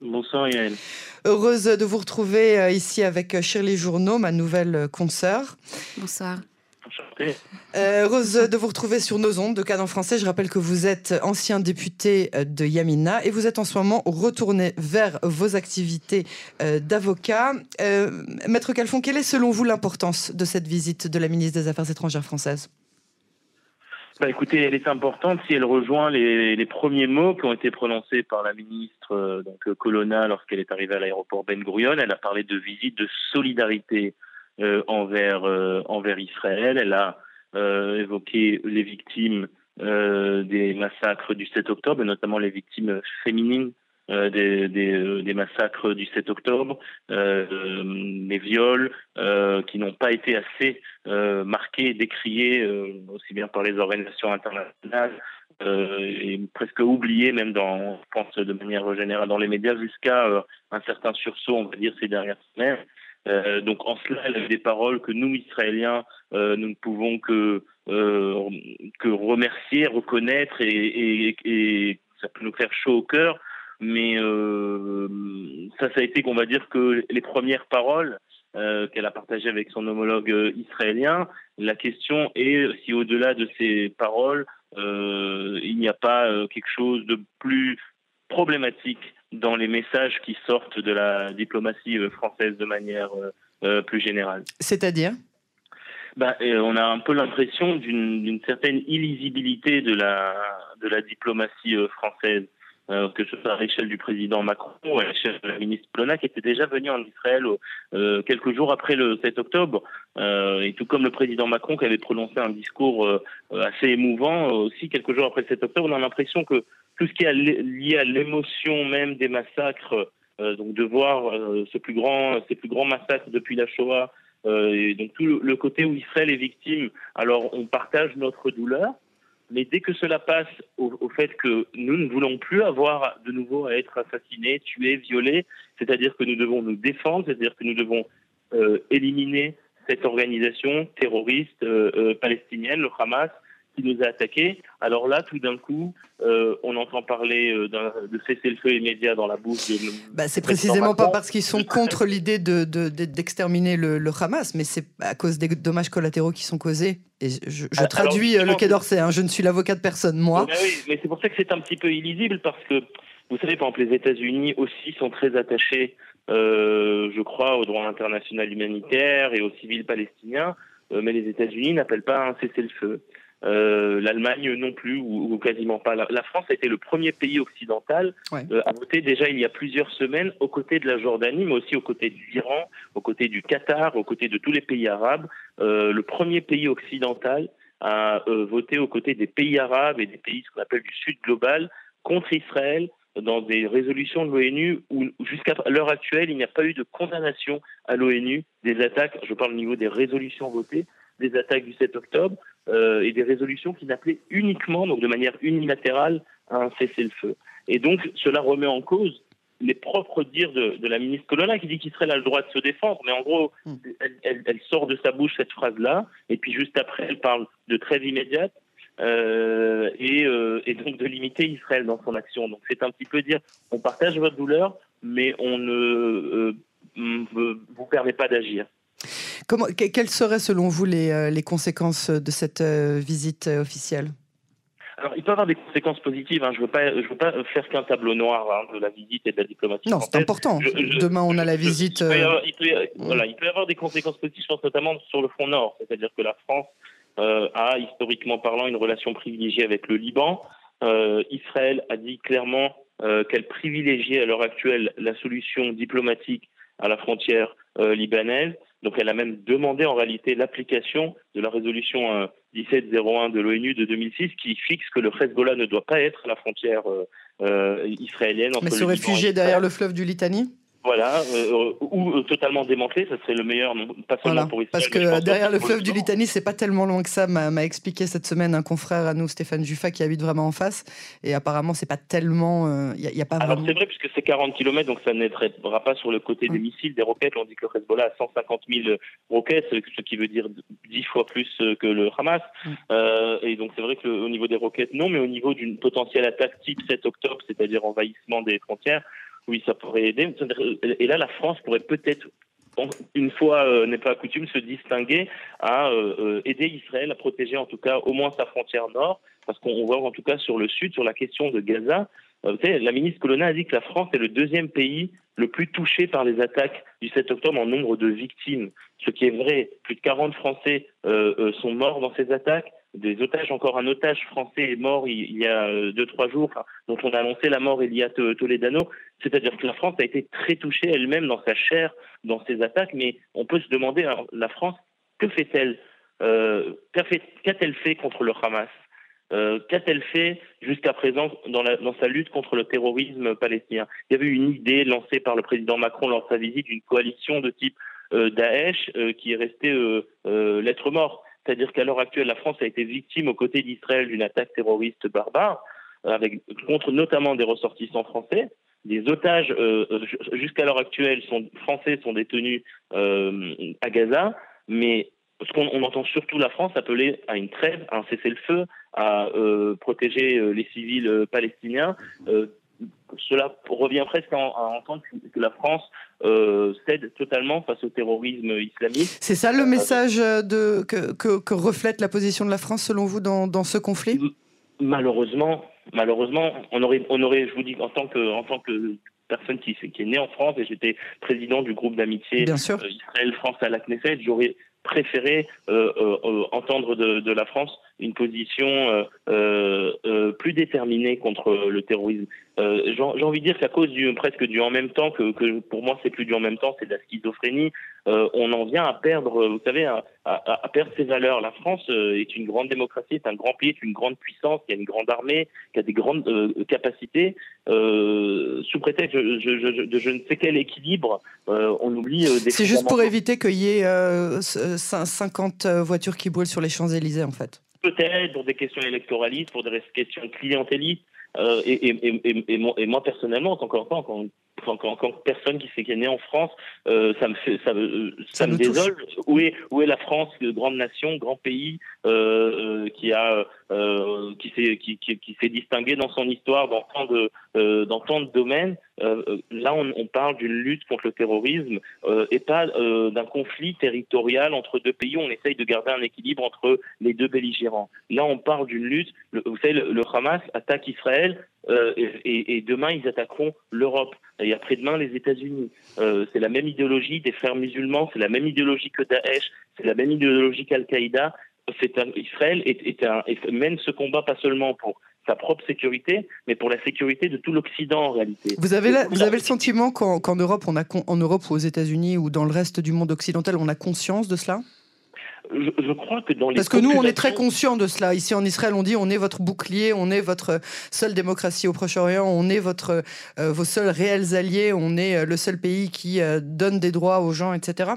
Bonsoir Yael. Heureuse de vous retrouver ici avec Shirley Journeau, ma nouvelle consoeur. Bonsoir. Euh, heureuse de vous retrouver sur nos ondes de Canon français. Je rappelle que vous êtes ancien député euh, de Yamina et vous êtes en ce moment retourné vers vos activités euh, d'avocat. Maître Calfon, quelle est selon vous l'importance de cette visite de la ministre des Affaires étrangères française? Bah écoutez, elle est importante si elle rejoint les, premiers mots qui ont été prononcés par la ministre donc Colonna lorsqu'elle est arrivée à l'aéroport Ben Gurion. Elle a parlé de visite de solidarité euh, envers euh, envers Israël. Elle a euh, évoqué les victimes des massacres du 7 octobre, notamment les victimes féminines des, des, des, massacres du 7 octobre, euh, les viols euh, qui n'ont pas été assez euh, marqués, décriés aussi bien par les organisations internationales et presque oubliés même dans, je pense de manière générale dans les médias jusqu'à un certain sursaut, on va dire ces dernières semaines. Euh, donc en cela, elle a des paroles que nous, Israéliens, euh, nous ne pouvons que, euh, que remercier, reconnaître et, et, ça peut nous faire chaud au cœur. Mais ça, ça a été qu'on va dire que les premières paroles qu'elle a partagées avec son homologue israélien. La question est si au-delà de ces paroles, il n'y a pas quelque chose de plus problématique dans les messages qui sortent de la diplomatie euh, française de manière euh, euh, plus générale. C'est-à-dire? Ben, on a un peu l'impression d'une certaine illisibilité de la, de la diplomatie française, que ce soit à l'échelle du président Macron ou à l'échelle de la ministre Plona, qui était déjà venue en Israël quelques jours après le 7 octobre, et tout comme le président Macron qui avait prononcé un discours assez émouvant aussi quelques jours après le 7 octobre, on a l'impression que tout ce qui est lié à l'émotion même des massacres, euh, donc de voir euh, ces plus grands massacres depuis la Shoah, euh, et donc tout le, côté où Israël est victime, alors on partage notre douleur, mais dès que cela passe au, fait que nous ne voulons plus avoir de nouveau à être assassinés, tués, violés, c'est-à-dire que nous devons nous défendre, c'est-à-dire que nous devons éliminer cette organisation terroriste palestinienne, le Hamas, qui nous a attaqués. Alors là, tout d'un coup, euh, on entend parler euh, de cessez-le-feu immédiat dans la bouche de. Bah, c'est précisément pas parce qu'ils sont contre l'idée d'exterminer de, le, Hamas, mais c'est à cause des dommages collatéraux qui sont causés. Et je, ah, traduis euh, le Quai d'Orsay, hein, je ne suis l'avocat de personne, moi. Mais oui, mais c'est pour ça que c'est un petit peu illisible, parce que, vous savez, par exemple, les États-Unis aussi sont très attachés, je crois, au droit international humanitaire et aux civils palestiniens, mais les États-Unis n'appellent pas un cessez-le-feu. Euh, l'Allemagne non plus, ou, quasiment pas. La, France a été le premier pays occidental euh, à voter déjà il y a plusieurs semaines aux côtés de la Jordanie, mais aussi aux côtés du Iran, aux côtés du Qatar, aux côtés de tous les pays arabes. Euh, le premier pays occidental à voter aux côtés des pays arabes et des pays ce qu'on appelle du Sud global contre Israël dans des résolutions de l'ONU où jusqu'à l'heure actuelle, il n'y a pas eu de condamnation à l'ONU des attaques, je parle au niveau des résolutions votées, des attaques du 7 octobre euh, et des résolutions qui n'appelaient uniquement, donc de manière unilatérale, à un cessez-le-feu. Et donc cela remet en cause les propres dires de, la ministre Colonna qui dit qu'Israël a le droit de se défendre, mais en gros, hmm. elle, sort de sa bouche cette phrase-là, et puis juste après, elle parle de trêve immédiate, euh, et, euh, et, donc de limiter Israël dans son action. Donc c'est un petit peu dire, on partage votre douleur, mais on ne vous permet pas d'agir quelles seraient selon vous les, euh, les conséquences de cette euh, visite euh, officielle? Alors, il peut y avoir des conséquences positives. Hein. Je ne veux, pas, je veux pas faire qu'un tableau noir hein, de la visite et de la diplomatie. Non, c'est important. Demain, on a la visite. il, peut y avoir, des conséquences positives, je pense notamment sur le front nord. C'est-à-dire que la France a, historiquement parlant, une relation privilégiée avec le Liban. Israël a dit clairement qu'elle privilégiait à l'heure actuelle la solution diplomatique à la frontière libanaise. Donc elle a même demandé en réalité l'application de la résolution 1701 euh, de l'ONU de 2006 qui fixe que le Hezbollah ne doit pas être à la frontière euh, euh, israélienne. Mais se réfugier derrière le fleuve du Litanie? Voilà, euh, ou euh, totalement démantelé, ça serait le meilleur, pas seulement pour Israël. Parce que derrière le fleuve du Litanie, c'est pas tellement loin que ça, m'a expliqué cette semaine un confrère à nous, Stéphane Juffa, qui habite vraiment en face. Et apparemment, c'est pas tellement. Il euh, y, a, pas Alors c'est vrai, puisque c'est 40 km, donc ça n'aidera pas sur le côté des missiles, des roquettes. On dit que le Hezbollah a 150 000 roquettes, ce qui veut dire 10 fois plus que le Hamas. et donc c'est vrai qu'au niveau des roquettes, non, mais au niveau d'une potentielle attaque type 7 octobre, c'est-à-dire envahissement des frontières, oui, ça pourrait aider. Et là, la France pourrait peut-être une fois euh, n'est pas coutume, se distinguer à euh, euh, aider Israël à protéger en tout cas au moins sa frontière nord, parce qu'on voit en tout cas sur le sud, sur la question de Gaza, la ministre Colonna a dit que la France est le deuxième pays le plus touché par les attaques du 7 octobre en nombre de victimes, ce qui est vrai. Plus de 40 Français sont morts dans ces attaques des otages. Encore un otage français est mort il, y a euh, deux trois jours, dont on a annoncé la mort Elia Toledano. C'est-à-dire que la France a été très touchée elle-même dans sa chair dans ces attaques. Mais on peut se demander, la France, que fait-elle euh, Qu'a-t-elle fait contre le Hamas euh, Qu'a-t-elle fait jusqu'à présent dans, la, dans, sa lutte contre le terrorisme palestinien? Il y avait une idée lancée par le président Macron lors de sa visite d'une coalition de type Daesh qui est restée lettre morte. C'est-à-dire qu'à l'heure actuelle, la France a été victime aux côtés d'Israël d'une attaque terroriste barbare, avec, contre notamment des ressortissants français. Des otages, euh, euh, jusqu'à l'heure actuelle, sont, français sont détenus euh, à Gaza, mais ce qu'on on entend surtout la France appeler à une trêve, à un cessez-le-feu, à protéger les civils palestiniens cela revient presque à, entendre que, la France euh, cède totalement face au terrorisme islamiste. C'est ça le euh, message de, que, reflète la position de la France selon vous dans, ce conflit? Malheureusement, malheureusement, on aurait, on aurait, je vous dis, en tant que, en tant que personne qui, qui est née en France et j'étais président du groupe d'amitié euh, Israël-France à la Knesset, j'aurais préféré entendre de, de, la France une position plus déterminée contre le terrorisme. Euh, j'ai envie de dire qu'à cause du presque du en même temps, que, que pour moi c'est plus du en même temps, c'est de la schizophrénie, euh, on en vient à perdre, vous savez, à, à, perdre ses valeurs. La France euh, est une grande démocratie, est un grand pays, est une grande puissance, qui a une grande armée, qui a des grandes capacités. sous prétexte de je, je, je, ne sais quel équilibre, on oublie des. C'est juste pour éviter qu'il y ait 50 voitures qui brûlent sur les Champs-Élysées, en fait. Peut-être pour des questions électoralistes, pour des questions clientélistes. Euh, et, moi personnellement, en tant qu'enfant, quand, en tant que personne qui s'est née en France, euh, ça me fait, ça, euh, ça, me désole. Où est, où est la France, grande nation, grand pays, euh, qui a, qui s'est, qui, qui, qui s'est distingué dans son histoire dans tant de, dans tant de domaines. là, on, on parle d'une lutte contre le terrorisme et pas d'un conflit territorial entre deux pays. Où on essaye de garder un équilibre entre les deux belligérants. Là, on parle d'une lutte. vous savez, le Hamas attaque Israël euh, et, demain, ils attaqueront l'Europe. Et après-demain, les États-Unis. Euh, c'est la même idéologie des frères musulmans, c'est la même idéologie que Daesh, c'est la même idéologie qu'Al-Qaïda. Israël est, un, mène ce combat pas seulement pour sa propre sécurité, mais pour la sécurité de tout l'Occident en réalité. Vous avez, vous avez le sentiment qu'en Europe, on a, en Europe ou aux États-Unis ou dans le reste du monde occidental, on a conscience de cela? Je, crois que dans les Parce que nous, on est très conscients de cela. Ici en Israël, on dit on est votre bouclier, on est votre seule démocratie au Proche-Orient, on est votre, euh, vos seuls réels alliés, on est euh, le seul pays qui euh, donne des droits aux gens, etc.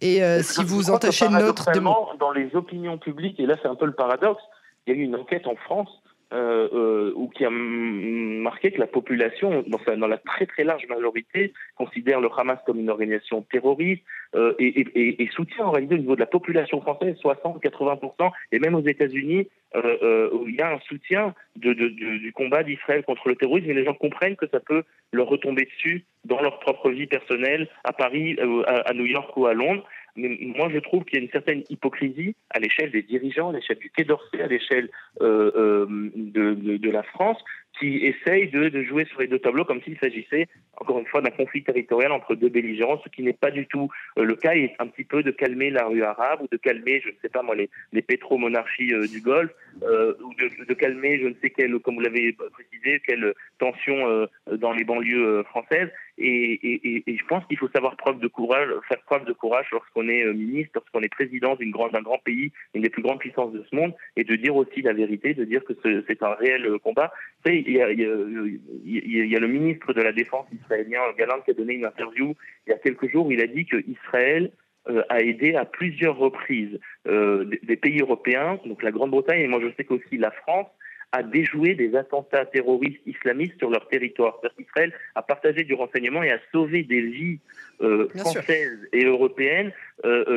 Et si vous entachez notre... Dans les opinions publiques, et là c'est un peu le paradoxe, il y a eu une enquête en France euh, euh, ou qui a marqué que la population, dans, la très très large majorité, considère le Hamas comme une organisation terroriste euh, et, soutient en réalité au niveau de la population française 60-80%, et même aux États-Unis, où il y a un soutien du combat d'Israël contre le terrorisme, et les gens comprennent que ça peut leur retomber dessus dans leur propre vie personnelle, à Paris, à New York ou à Londres. Moi, je trouve qu'il y a une certaine hypocrisie à l'échelle des dirigeants, à l'échelle du Quai d'Orsay, à l'échelle euh, euh, de, de, de, la France, qui essayent de, de, jouer sur les deux tableaux comme s'il s'agissait, encore une fois, d'un conflit territorial entre deux belligérants, ce qui n'est pas du tout euh, le cas, et un petit peu de calmer la rue arabe, ou de calmer, je ne sais pas moi, les, les pétromonarchies euh, du Golfe, euh, ou de, de, calmer, je ne sais quelle, comme vous l'avez précisé, quelle tension dans les banlieues françaises. Et, et, et, je pense qu'il faut savoir preuve de courage, faire preuve de courage lorsqu'on est ministre, lorsqu'on est président d'un grand pays, une des plus grandes puissances de ce monde, et de dire aussi la vérité, de dire que c'est un réel combat. Il y, a, il, y a, le ministre de la Défense israélien, Galant, qui a donné une interview il y a quelques jours où il a dit que Israël euh, a aidé à plusieurs reprises euh, des, pays européens, donc la Grande-Bretagne, et moi je sais qu'aussi la France, a déjoué des attentats terroristes islamistes sur leur territoire. Israël a partagé du renseignement et a sauvé des vies euh, françaises et européennes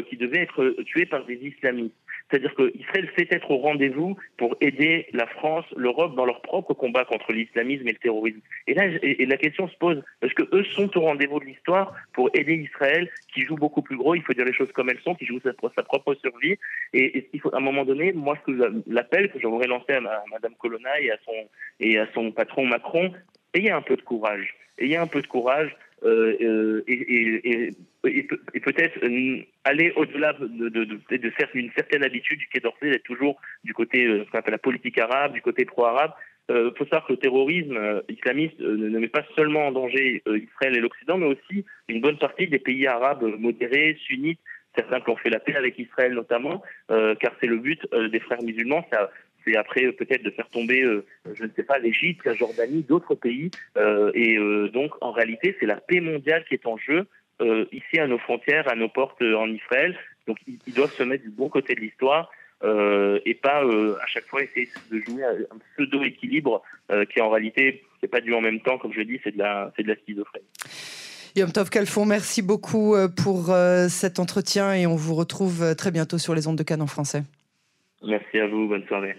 qui devaient être tuées par des islamistes. C'est-à-dire qu'Israël sait être au rendez-vous pour aider la France, l'Europe dans leur propre combat contre l'islamisme et le terrorisme. Et là, et la question se pose, est-ce que eux sont au rendez-vous de l'histoire pour aider Israël, qui joue beaucoup plus gros, il faut dire les choses comme elles sont, qui joue sa, propre survie Et, il faut, à un moment donné, moi, ce que l'appel que j'aurais lancé à, à Madame Colonna et à son, et à son patron Macron, ayez un peu de courage. Ayez un peu de courage. Euh, euh, et, peut-être euh, aller au-delà de, de, de, faire une certaine habitude du Quai d'Orsay d'être toujours du côté ce qu'on appelle la politique arabe, du côté pro-arabe. Il faut savoir que le terrorisme islamiste ne met pas seulement en danger Israël et l'Occident, mais aussi une bonne partie des pays arabes modérés, sunnites, certains qui ont fait la paix avec Israël notamment, car c'est le but des frères musulmans, c'est après peut-être de faire tomber, je ne sais pas, l'Égypte, la Jordanie, d'autres pays. et donc, en réalité, c'est la paix mondiale qui est en jeu. Euh, ici à nos frontières, à nos portes euh, en Israël. Donc ils, doivent se mettre du bon côté de l'histoire euh, et pas à chaque fois essayer de jouer un pseudo-équilibre qui en réalité n'est pas dû en même temps, comme je dis, c'est de la, c'est de la schizophrénie. Yom Tov Kalfon, merci beaucoup pour cet entretien et on vous retrouve très bientôt sur les ondes de Cannes en français. Merci à vous, bonne soirée.